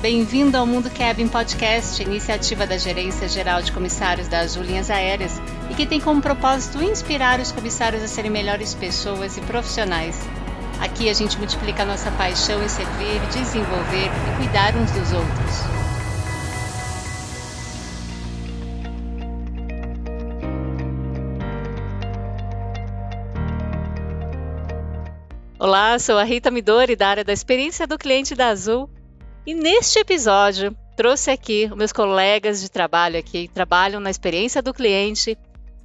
bem-vindo ao Mundo Cabin Podcast, iniciativa da Gerência Geral de Comissários das Linhas Aéreas e que tem como propósito inspirar os comissários a serem melhores pessoas e profissionais. Aqui a gente multiplica a nossa paixão em servir, desenvolver e cuidar uns dos outros. Olá, sou a Rita Midori, da área da experiência do cliente da Azul. E neste episódio, trouxe aqui meus colegas de trabalho aqui, trabalham na experiência do cliente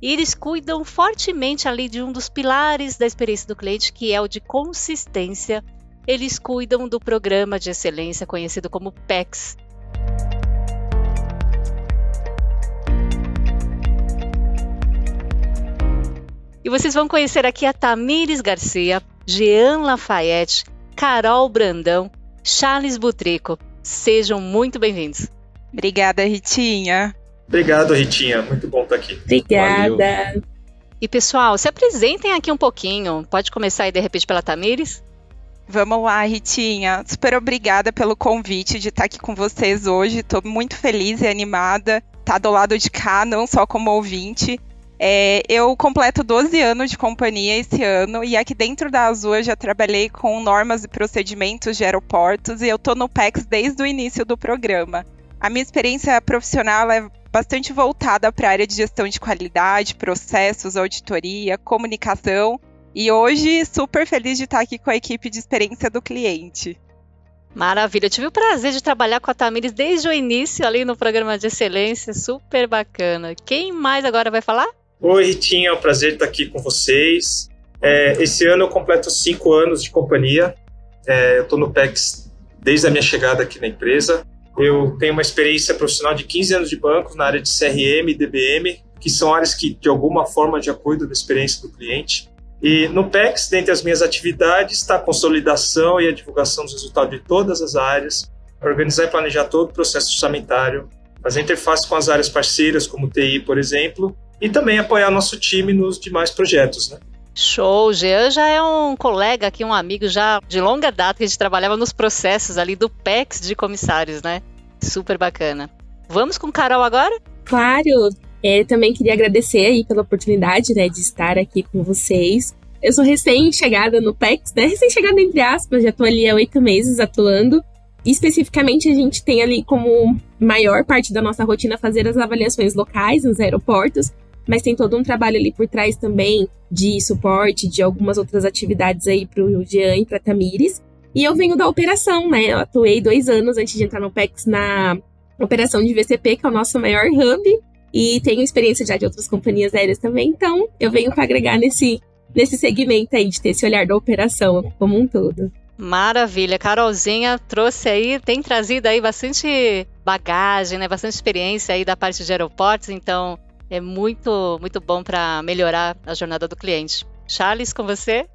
e eles cuidam fortemente ali de um dos pilares da experiência do cliente, que é o de consistência. Eles cuidam do programa de excelência conhecido como PEX. E vocês vão conhecer aqui a Tamires Garcia, Jean Lafayette, Carol Brandão, Charles Butrico. Sejam muito bem-vindos. Obrigada, Ritinha. Obrigado, Ritinha. Muito bom estar aqui. Obrigada. Valeu. E pessoal, se apresentem aqui um pouquinho. Pode começar aí de repente pela Tamires? Vamos lá, Ritinha. Super obrigada pelo convite de estar aqui com vocês hoje. Estou muito feliz e animada. Tá do lado de cá, não só como ouvinte. É, eu completo 12 anos de companhia esse ano e aqui dentro da Azul eu já trabalhei com normas e procedimentos de aeroportos e eu tô no PEX desde o início do programa. A minha experiência profissional é bastante voltada para a área de gestão de qualidade, processos, auditoria, comunicação e hoje super feliz de estar aqui com a equipe de experiência do cliente. Maravilha, eu tive o prazer de trabalhar com a Tamires desde o início ali no programa de excelência, super bacana. Quem mais agora vai falar? Oi, Ritinha, é um prazer estar aqui com vocês. É, esse ano eu completo cinco anos de companhia. É, eu estou no PEX desde a minha chegada aqui na empresa. Eu tenho uma experiência profissional de 15 anos de banco na área de CRM e DBM, que são áreas que, de alguma forma, já cuidam da experiência do cliente. E no PEX, dentre as minhas atividades, está a consolidação e a divulgação dos resultados de todas as áreas, organizar e planejar todo o processo orçamentário, fazer interface com as áreas parceiras, como TI, por exemplo, e também apoiar nosso time nos demais projetos, né? Show! O Jean já é um colega aqui, um amigo já de longa data que a gente trabalhava nos processos ali do PEX de comissários, né? Super bacana. Vamos com Carol agora? Claro! É, também queria agradecer aí pela oportunidade né, de estar aqui com vocês. Eu sou recém-chegada no PEX, né? Recém-chegada entre aspas, já estou ali há oito meses atuando. Especificamente, a gente tem ali como maior parte da nossa rotina fazer as avaliações locais nos aeroportos, mas tem todo um trabalho ali por trás também de suporte, de algumas outras atividades aí para o Jean e para Tamires. E eu venho da operação, né? Eu atuei dois anos antes de entrar no PEX na operação de VCP, que é o nosso maior hub, e tenho experiência já de outras companhias aéreas também, então eu venho para agregar nesse, nesse segmento aí de ter esse olhar da operação como um todo. Maravilha, Carolzinha trouxe aí, tem trazido aí bastante bagagem, né, bastante experiência aí da parte de aeroportos, então é muito, muito bom para melhorar a jornada do cliente. Charles, com você?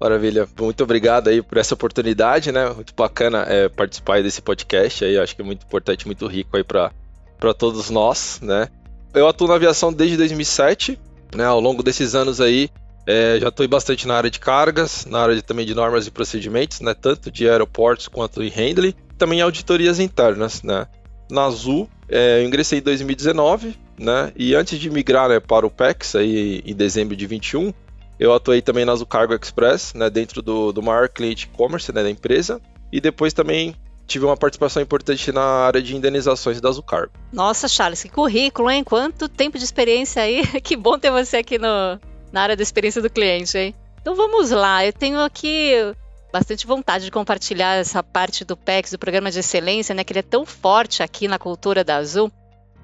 Maravilha, muito obrigado aí por essa oportunidade, né? Muito bacana é, participar desse podcast aí, acho que é muito importante, muito rico aí para todos nós, né? Eu atuo na aviação desde 2007, né? Ao longo desses anos aí, é, já estou bastante na área de cargas, na área de, também de normas e procedimentos, né? Tanto de aeroportos quanto em handling, também auditorias internas, né? Na Azul, é, eu ingressei em 2019, né? E antes de migrar né, para o PEX, aí em dezembro de 21, eu atuei também na Azul Cargo Express, né? Dentro do, do maior cliente e-commerce né, da empresa. E depois também tive uma participação importante na área de indenizações da Azul Cargo. Nossa, Charles, que currículo, hein? Quanto tempo de experiência aí. que bom ter você aqui no, na área da experiência do cliente, hein? Então vamos lá, eu tenho aqui bastante vontade de compartilhar essa parte do PEX, do Programa de Excelência, né, que ele é tão forte aqui na cultura da Azul.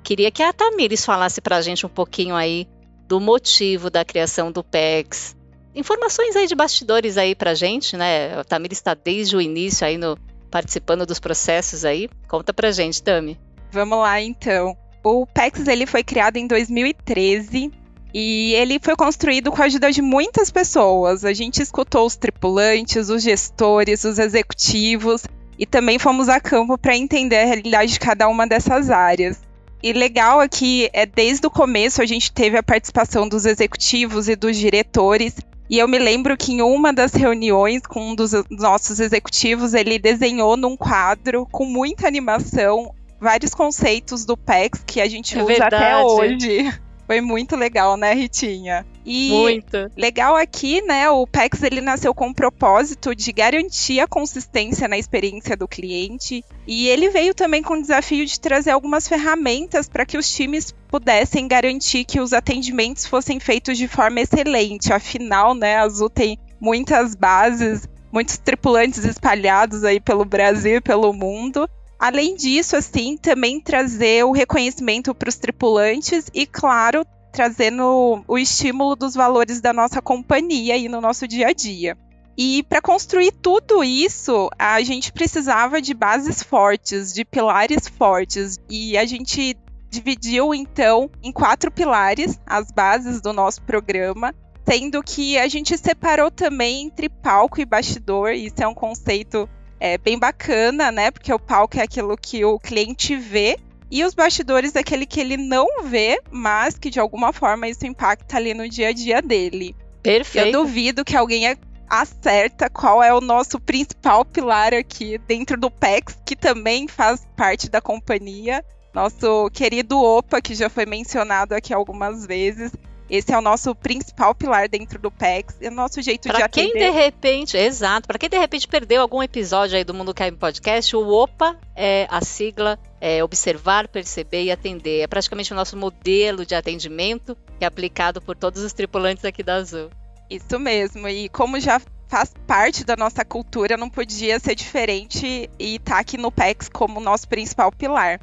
Queria que a Tamires falasse para a gente um pouquinho aí do motivo da criação do PEX. Informações aí de bastidores aí para a gente, né? A Tamires está desde o início aí no, participando dos processos aí. Conta para a gente, Tami. Vamos lá, então. O PEX ele foi criado em 2013 e ele foi construído com a ajuda de muitas pessoas. A gente escutou os tripulantes, os gestores, os executivos e também fomos a campo para entender a realidade de cada uma dessas áreas. E legal aqui é desde o começo a gente teve a participação dos executivos e dos diretores E eu me lembro que em uma das reuniões com um dos nossos executivos, ele desenhou num quadro com muita animação vários conceitos do PEX que a gente É usa verdade. até hoje. Foi muito legal, né, Ritinha? E Muito. legal aqui, né, o PEX ele nasceu com o propósito de garantir a consistência na experiência do cliente e ele veio também com o desafio de trazer algumas ferramentas para que os times pudessem garantir que os atendimentos fossem feitos de forma excelente. Afinal, né, a Azul tem muitas bases, muitos tripulantes espalhados aí pelo Brasil e pelo mundo. Além disso, assim, também trazer o reconhecimento para os tripulantes e, claro, trazendo o estímulo dos valores da nossa companhia aí no nosso dia a dia. E para construir tudo isso, a gente precisava de bases fortes, de pilares fortes, e a gente dividiu então em quatro pilares as bases do nosso programa, sendo que a gente separou também entre palco e bastidor. Isso é um conceito é, bem bacana, né? Porque o palco é aquilo que o cliente vê e os bastidores é aquele que ele não vê, mas que de alguma forma isso impacta ali no dia a dia dele. Perfeito. Eu duvido que alguém acerta qual é o nosso principal pilar aqui dentro do PEX, que também faz parte da companhia. Nosso querido OPA, que já foi mencionado aqui algumas vezes. Esse é o nosso principal pilar dentro do PEX. É o nosso jeito de Para quem atender. de repente, exato, para quem de repente perdeu algum episódio aí do Mundo Caim Podcast, o OPA é a sigla é observar, perceber e atender. É praticamente o nosso modelo de atendimento que é aplicado por todos os tripulantes aqui da Azul. Isso mesmo. E como já faz parte da nossa cultura, não podia ser diferente e tá aqui no PEX como nosso principal pilar.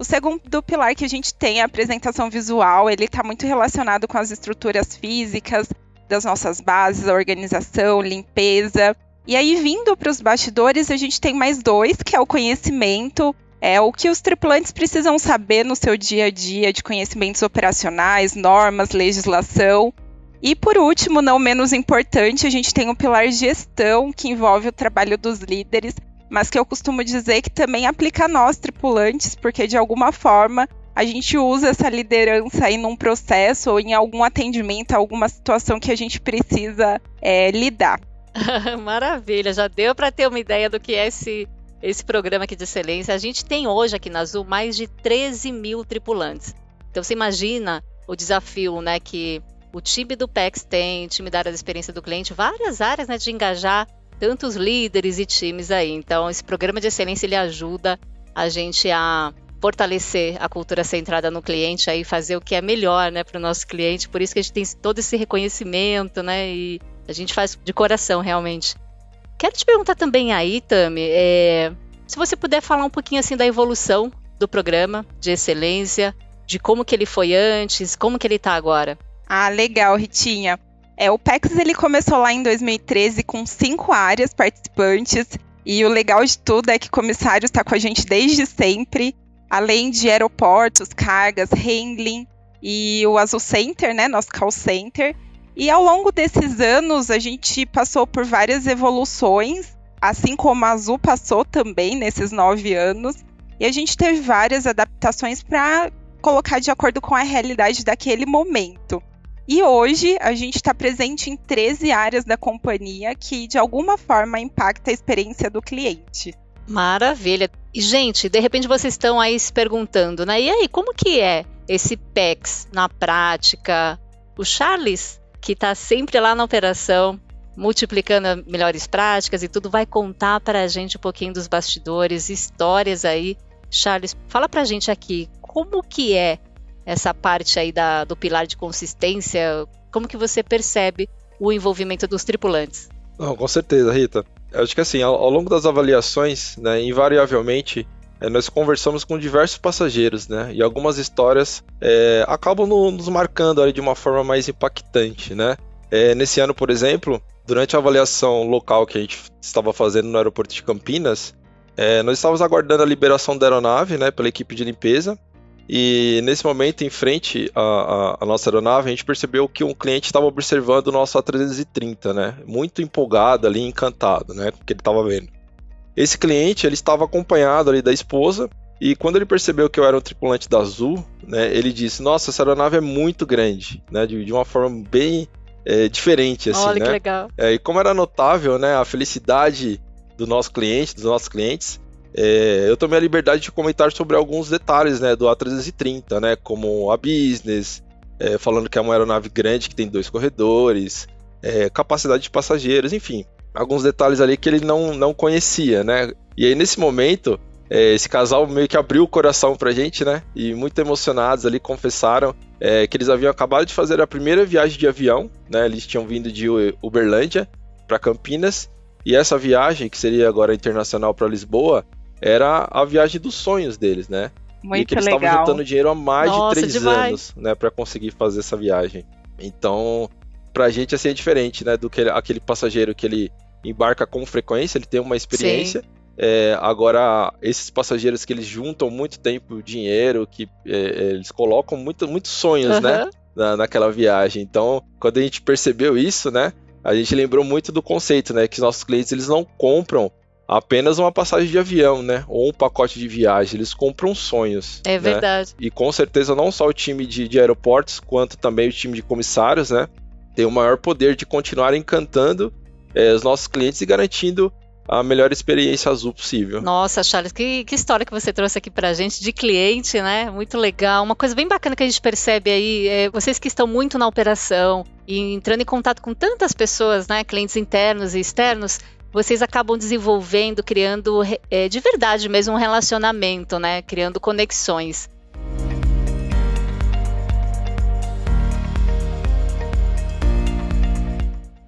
O segundo pilar que a gente tem é a apresentação visual, ele está muito relacionado com as estruturas físicas das nossas bases, a organização, limpeza. E aí, vindo para os bastidores, a gente tem mais dois, que é o conhecimento, é o que os tripulantes precisam saber no seu dia a dia de conhecimentos operacionais, normas, legislação. E por último, não menos importante, a gente tem o pilar gestão, que envolve o trabalho dos líderes, mas que eu costumo dizer que também aplica a nós, tripulantes, porque de alguma forma a gente usa essa liderança aí num processo ou em algum atendimento, alguma situação que a gente precisa é, lidar. Maravilha, já deu para ter uma ideia do que é esse, esse programa aqui de excelência. A gente tem hoje aqui na Azul mais de 13 mil tripulantes. Então você imagina o desafio né, que o time do PEX tem, time da área da experiência do cliente, várias áreas né, de engajar tantos líderes e times aí. Então, esse programa de excelência ele ajuda a gente a fortalecer a cultura centrada no cliente aí fazer o que é melhor, né, para o nosso cliente. Por isso que a gente tem todo esse reconhecimento, né, e a gente faz de coração realmente. Quero te perguntar também aí, Tami, é, se você puder falar um pouquinho assim da evolução do programa de excelência, de como que ele foi antes, como que ele está agora. Ah, legal, Ritinha. É, o PEX ele começou lá em 2013 com cinco áreas participantes. E o legal de tudo é que o comissário está com a gente desde sempre, além de aeroportos, cargas, handling e o Azul Center, né, nosso call center. E ao longo desses anos a gente passou por várias evoluções, assim como a Azul passou também nesses nove anos. E a gente teve várias adaptações para colocar de acordo com a realidade daquele momento. E hoje a gente está presente em 13 áreas da companhia que de alguma forma impacta a experiência do cliente. Maravilha. E, gente, de repente vocês estão aí se perguntando, né? E aí, como que é esse PEX na prática? O Charles, que está sempre lá na operação, multiplicando melhores práticas e tudo, vai contar para a gente um pouquinho dos bastidores, histórias aí. Charles, fala para a gente aqui, como que é essa parte aí da, do pilar de consistência? Como que você percebe o envolvimento dos tripulantes? Não, com certeza, Rita. Acho que assim, ao, ao longo das avaliações, né, invariavelmente, é, nós conversamos com diversos passageiros, né? E algumas histórias é, acabam no, nos marcando ali de uma forma mais impactante, né? É, nesse ano, por exemplo, durante a avaliação local que a gente estava fazendo no aeroporto de Campinas, é, nós estávamos aguardando a liberação da aeronave, né, pela equipe de limpeza. E nesse momento, em frente à, à, nossa aeronave, a gente percebeu que um cliente estava observando o nosso A330, né? Muito empolgado ali, encantado, né? Com o que ele estava vendo. Esse cliente, ele estava acompanhado ali da esposa, e quando ele percebeu que eu era um tripulante da Azul, né? Ele disse, nossa, essa aeronave é muito grande, né? De, de uma forma bem é, diferente, assim, Olha né? que legal. É, e como era notável, né, a felicidade do nosso cliente, dos nossos clientes, é, eu tomei a liberdade de comentar sobre alguns detalhes, né, do A330, né, como a business, é, falando que é uma aeronave grande que tem dois corredores, é, capacidade de passageiros, enfim, alguns detalhes ali que ele não, não conhecia, né? E aí nesse momento, é, esse casal meio que abriu o coração pra gente, né? E muito emocionados ali confessaram é, que eles haviam acabado de fazer a primeira viagem de avião, né? Eles tinham vindo de Uberlândia para Campinas e essa viagem, que seria agora internacional para Lisboa, era a viagem dos sonhos deles, né? Muito e que eles legal. estavam juntando dinheiro há mais Nossa, de três demais. anos, né, para conseguir fazer essa viagem. Então, pra gente assim é diferente, né, do que aquele passageiro que ele embarca com frequência, ele tem uma experiência. É, agora, esses passageiros que eles juntam muito tempo, dinheiro, que é, é, eles colocam muito, muitos sonhos, né, Aham. na, naquela viagem. Então, quando a gente percebeu isso, né, a gente lembrou muito do conceito, né, que os nossos clientes eles não compram apenas uma passagem de avião, né, ou um pacote de viagem, eles compram sonhos. É né? verdade. E com certeza não só o time de, de aeroportos, quanto também o time de comissários, né? Tem o maior poder de continuar encantando eh, os nossos clientes e garantindo a melhor experiência azul possível. Nossa, Charles, que, que história que você trouxe aqui pra gente de cliente, né? Muito legal. Uma coisa bem bacana que a gente percebe aí, é vocês que estão muito na operação e entrando em contato com tantas pessoas, né? Clientes internos e externos, vocês acabam desenvolvendo, criando é, de verdade mesmo um relacionamento, né? Criando conexões.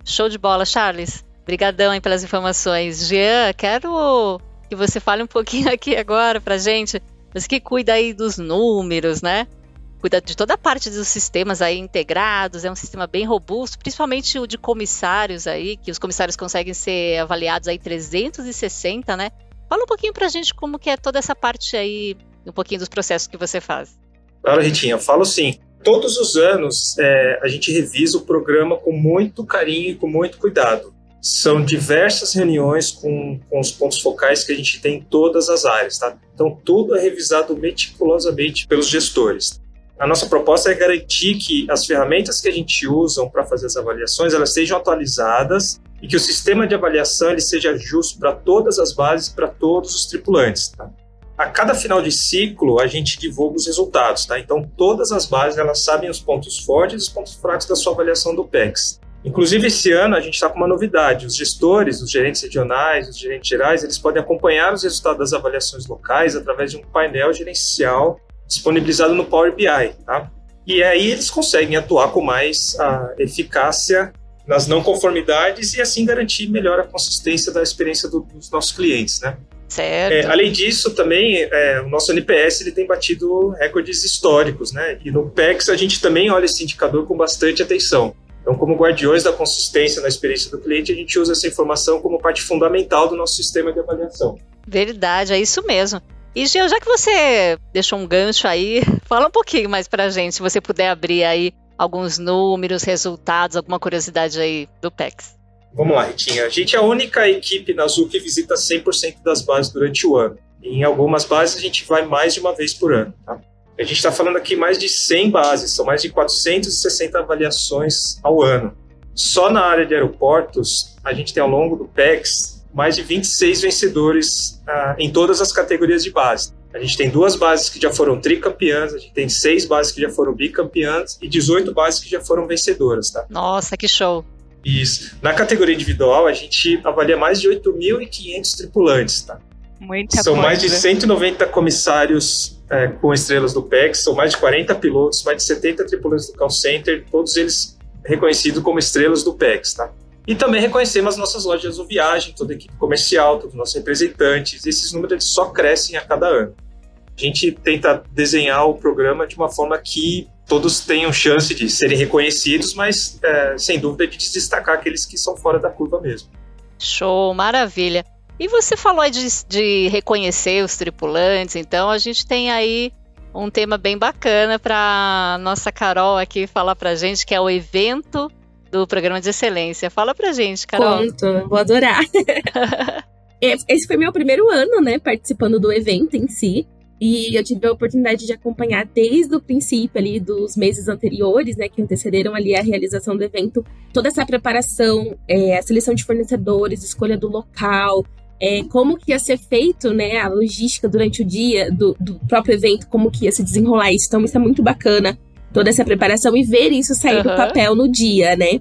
Show de bola, Charles. Obrigadão pelas informações. Jean, quero que você fale um pouquinho aqui agora pra gente. Você que cuida aí dos números, né? Cuida de toda a parte dos sistemas aí integrados, é um sistema bem robusto, principalmente o de comissários aí, que os comissários conseguem ser avaliados aí 360, né? Fala um pouquinho pra gente como que é toda essa parte aí, um pouquinho dos processos que você faz. Claro, Ritinha, falo sim. Todos os anos é, a gente revisa o programa com muito carinho e com muito cuidado. São diversas reuniões com, com os pontos focais que a gente tem em todas as áreas, tá? Então tudo é revisado meticulosamente pelos gestores. A nossa proposta é garantir que as ferramentas que a gente usa para fazer as avaliações elas sejam atualizadas e que o sistema de avaliação ele seja justo para todas as bases, para todos os tripulantes. Tá? A cada final de ciclo a gente divulga os resultados, tá? Então todas as bases elas sabem os pontos fortes e os pontos fracos da sua avaliação do PEX. Inclusive esse ano a gente está com uma novidade: os gestores, os gerentes regionais, os gerentes gerais, eles podem acompanhar os resultados das avaliações locais através de um painel gerencial disponibilizado no Power BI, tá? E aí eles conseguem atuar com mais a eficácia nas não conformidades e assim garantir melhor a consistência da experiência do, dos nossos clientes, né? Certo. É, além disso, também é, o nosso NPS ele tem batido recordes históricos, né? E no PEX a gente também olha esse indicador com bastante atenção. Então, como guardiões da consistência na experiência do cliente, a gente usa essa informação como parte fundamental do nosso sistema de avaliação. Verdade, é isso mesmo. E Gil, já que você deixou um gancho aí, fala um pouquinho mais pra gente, se você puder abrir aí alguns números, resultados, alguma curiosidade aí do PEX. Vamos lá, Ritinha. A gente é a única equipe na Azul que visita 100% das bases durante o ano. Em algumas bases a gente vai mais de uma vez por ano. Tá? A gente está falando aqui mais de 100 bases, são mais de 460 avaliações ao ano. Só na área de aeroportos, a gente tem ao longo do PEX mais de 26 vencedores ah, em todas as categorias de base. A gente tem duas bases que já foram tricampeãs, a gente tem seis bases que já foram bicampeãs e 18 bases que já foram vencedoras, tá? Nossa, que show! Isso. Na categoria individual, a gente avalia mais de 8.500 tripulantes, tá? Muita São coisa. mais de 190 comissários é, com estrelas do PEX, são mais de 40 pilotos, mais de 70 tripulantes do call center, todos eles reconhecidos como estrelas do PEX, tá? E também reconhecemos as nossas lojas do Viagem, toda a equipe comercial, todos os nossos representantes. Esses números só crescem a cada ano. A gente tenta desenhar o programa de uma forma que todos tenham chance de serem reconhecidos, mas é, sem dúvida de destacar aqueles que são fora da curva mesmo. Show, maravilha. E você falou de, de reconhecer os tripulantes, então a gente tem aí um tema bem bacana para nossa Carol aqui falar pra gente, que é o evento do programa de excelência. Fala pra gente, Carol. Conto, vou adorar. É, Esse foi meu primeiro ano, né, participando do evento em si. E eu tive a oportunidade de acompanhar desde o princípio ali dos meses anteriores, né, que antecederam ali a realização do evento, toda essa preparação, é, a seleção de fornecedores, escolha do local, é, como que ia ser feito, né, a logística durante o dia do, do, próprio evento, como que ia se desenrolar isso. Então isso é muito bacana, toda essa preparação e ver isso sair uhum. do papel no dia, né.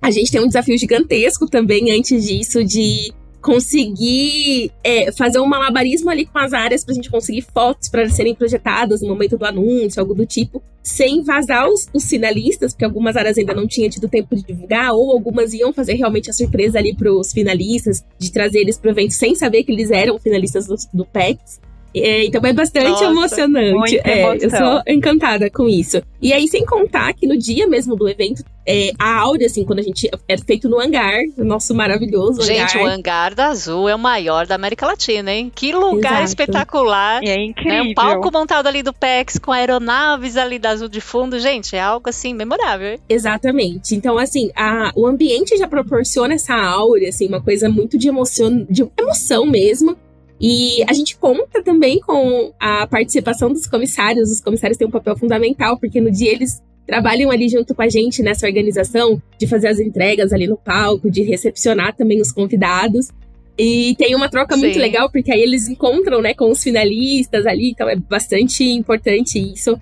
A gente tem um desafio gigantesco também antes disso de conseguir é, fazer um malabarismo ali com as áreas pra gente conseguir fotos para serem projetadas no momento do anúncio, algo do tipo, sem vazar os, os finalistas, porque algumas áreas ainda não tinham tido tempo de divulgar, ou algumas iam fazer realmente a surpresa ali pros finalistas, de trazer eles pro evento sem saber que eles eram finalistas do, do PEX. É, então é bastante Nossa, emocionante. É, eu sou encantada com isso. E aí, sem contar que no dia mesmo do evento, é, a Áurea, assim, quando a gente. É feito no hangar, o nosso maravilhoso gente, hangar. o hangar da Azul é o maior da América Latina, hein? Que lugar Exato. espetacular. É incrível. Né? Um palco montado ali do PEX com aeronaves ali da Azul de fundo. Gente, é algo assim memorável. Hein? Exatamente. Então, assim, a, o ambiente já proporciona essa áurea, assim, uma coisa muito de emoção, de emoção mesmo. E a gente conta também com a participação dos comissários. Os comissários têm um papel fundamental, porque no dia eles trabalham ali junto com a gente nessa organização de fazer as entregas ali no palco, de recepcionar também os convidados. E tem uma troca Sim. muito legal, porque aí eles encontram, né, com os finalistas ali, então é bastante importante isso.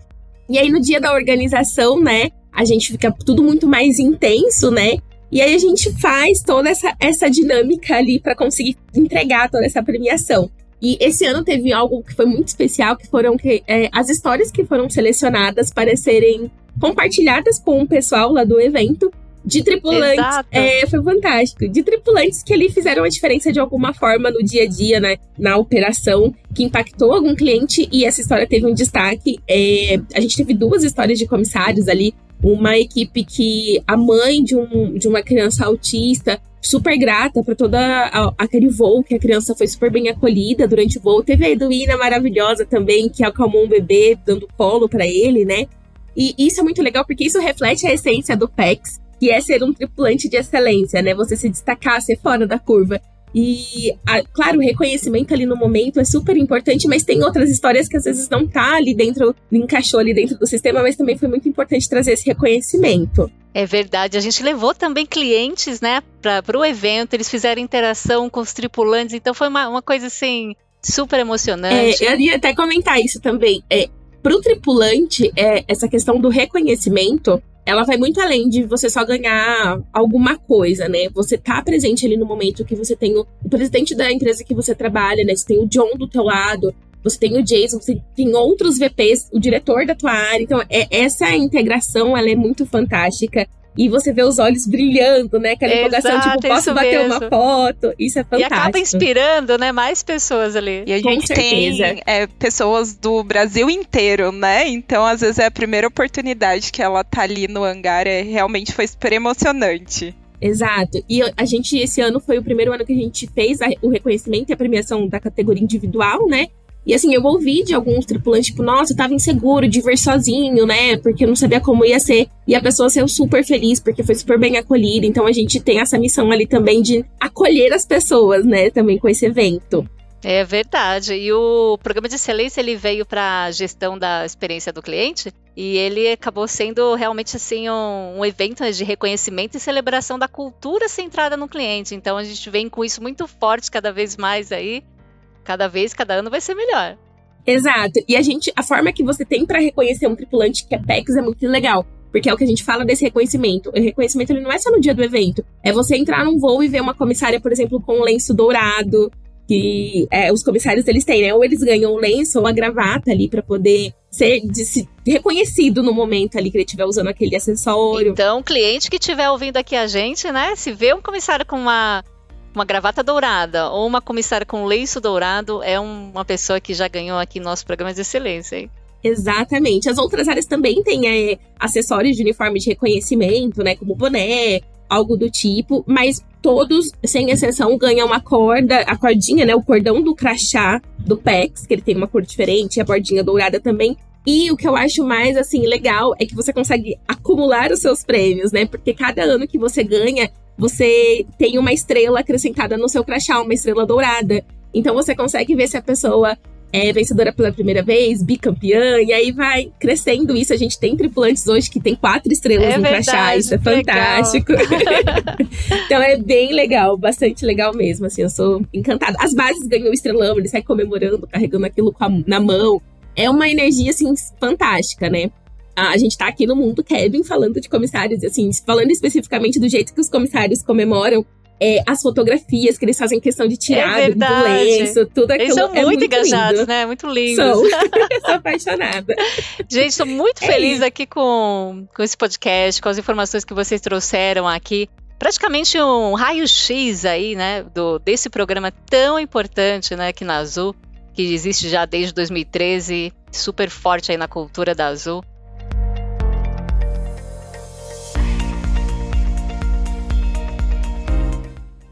E aí no dia da organização, né, a gente fica tudo muito mais intenso, né? E aí a gente faz toda essa, essa dinâmica ali para conseguir entregar toda essa premiação. E esse ano teve algo que foi muito especial, que foram que, é, as histórias que foram selecionadas para serem compartilhadas com o pessoal lá do evento de tripulantes. É, foi fantástico. De tripulantes que ali fizeram a diferença de alguma forma no dia a dia, né? Na operação, que impactou algum cliente e essa história teve um destaque. É, a gente teve duas histórias de comissários ali uma equipe que a mãe de, um, de uma criança autista super grata por toda a, aquele voo que a criança foi super bem acolhida durante o voo. Teve a Eduína maravilhosa também que acalmou um bebê dando colo para ele, né? E isso é muito legal porque isso reflete a essência do PEX, que é ser um tripulante de excelência, né? Você se destacar, ser fora da curva. E, a, claro, o reconhecimento ali no momento é super importante, mas tem outras histórias que às vezes não tá ali dentro, encaixou ali dentro do sistema, mas também foi muito importante trazer esse reconhecimento. É verdade, a gente levou também clientes, né, para o evento, eles fizeram interação com os tripulantes, então foi uma, uma coisa assim, super emocionante. É, eu ia até comentar isso também. É, para o tripulante, é, essa questão do reconhecimento ela vai muito além de você só ganhar alguma coisa, né? Você tá presente ali no momento que você tem o, o presidente da empresa que você trabalha, né? Você tem o John do teu lado, você tem o Jason, você tem outros VPs, o diretor da tua área. Então, é, essa integração, ela é muito fantástica e você vê os olhos brilhando, né? Aquela empolgação, tipo, posso bater mesmo. uma foto. Isso é fantástico. E acaba inspirando, né, mais pessoas ali. E a gente tem é, pessoas do Brasil inteiro, né? Então, às vezes, é a primeira oportunidade que ela tá ali no hangar. É, realmente foi super emocionante. Exato. E a gente, esse ano, foi o primeiro ano que a gente fez a, o reconhecimento e a premiação da categoria individual, né? E assim, eu ouvi de alguns tripulantes, tipo, nossa, eu tava inseguro de ver sozinho, né? Porque eu não sabia como ia ser. E a pessoa saiu super feliz, porque foi super bem acolhida. Então a gente tem essa missão ali também de acolher as pessoas, né? Também com esse evento. É verdade. E o programa de excelência ele veio para gestão da experiência do cliente e ele acabou sendo realmente assim um, um, evento de reconhecimento e celebração da cultura centrada no cliente. Então a gente vem com isso muito forte cada vez mais aí Cada vez, cada ano vai ser melhor. Exato. E a gente, a forma que você tem para reconhecer um tripulante que é PEX é muito legal. Porque é o que a gente fala desse reconhecimento. O reconhecimento ele não é só no dia do evento. É você entrar num voo e ver uma comissária, por exemplo, com um lenço dourado. Que é, os comissários eles têm, né? Ou eles ganham o lenço ou a gravata ali para poder ser de, se, reconhecido no momento ali que ele estiver usando aquele acessório. Então, cliente que estiver ouvindo aqui a gente, né? Se vê um comissário com uma uma gravata dourada ou uma comissária com lenço dourado é uma pessoa que já ganhou aqui nosso programa de excelência. Hein? Exatamente. As outras áreas também têm é, acessórios de uniforme de reconhecimento, né? Como boné, algo do tipo, mas todos, sem exceção, ganham uma corda, a cordinha, né? O cordão do crachá do PEX, que ele tem uma cor diferente, a bordinha dourada também. E o que eu acho mais, assim, legal é que você consegue acumular os seus prêmios, né? Porque cada ano que você ganha, você tem uma estrela acrescentada no seu crachá, uma estrela dourada. Então você consegue ver se a pessoa é vencedora pela primeira vez, bicampeã, e aí vai crescendo isso. A gente tem tripulantes hoje que tem quatro estrelas é no verdade, crachá, isso é fantástico. então é bem legal, bastante legal mesmo, assim, eu sou encantada. As bases ganham o estrelão, eles saem comemorando, carregando aquilo a, na mão. É uma energia, assim, fantástica, né? A gente tá aqui no mundo Kevin falando de comissários, assim, falando especificamente do jeito que os comissários comemoram é, as fotografias que eles fazem questão de tirar é do lenço, tudo aquilo. Eles são é muito, muito engajados, lindo. né? Muito lindos. Sou, sou apaixonada. Gente, estou muito É feliz isso. aqui com, com esse podcast, com as informações que vocês trouxeram aqui. Praticamente um raio-x aí, né, do, desse programa tão importante, né, aqui na Azul, que existe já desde 2013, super forte aí na cultura da Azul.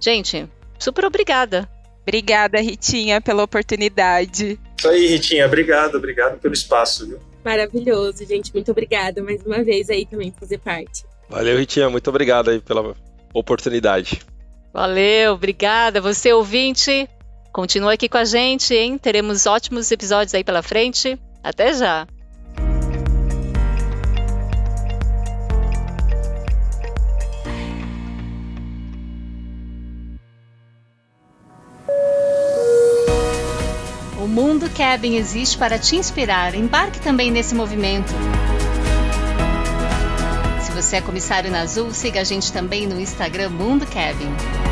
Gente, super obrigada. Obrigada, Ritinha, pela oportunidade. Isso aí, Ritinha. Obrigado, obrigado pelo espaço, viu? Maravilhoso, gente. Muito obrigada mais uma vez aí também por fazer parte. Valeu, Ritinha. Muito obrigado aí pela oportunidade. Valeu, obrigada. Você ouvinte, continua aqui com a gente, hein? Teremos ótimos episódios aí pela frente. Até já. O Mundo Cabin existe para te inspirar. Embarque também nesse movimento. Se você é comissário na Azul, siga a gente também no Instagram Mundo Cabin.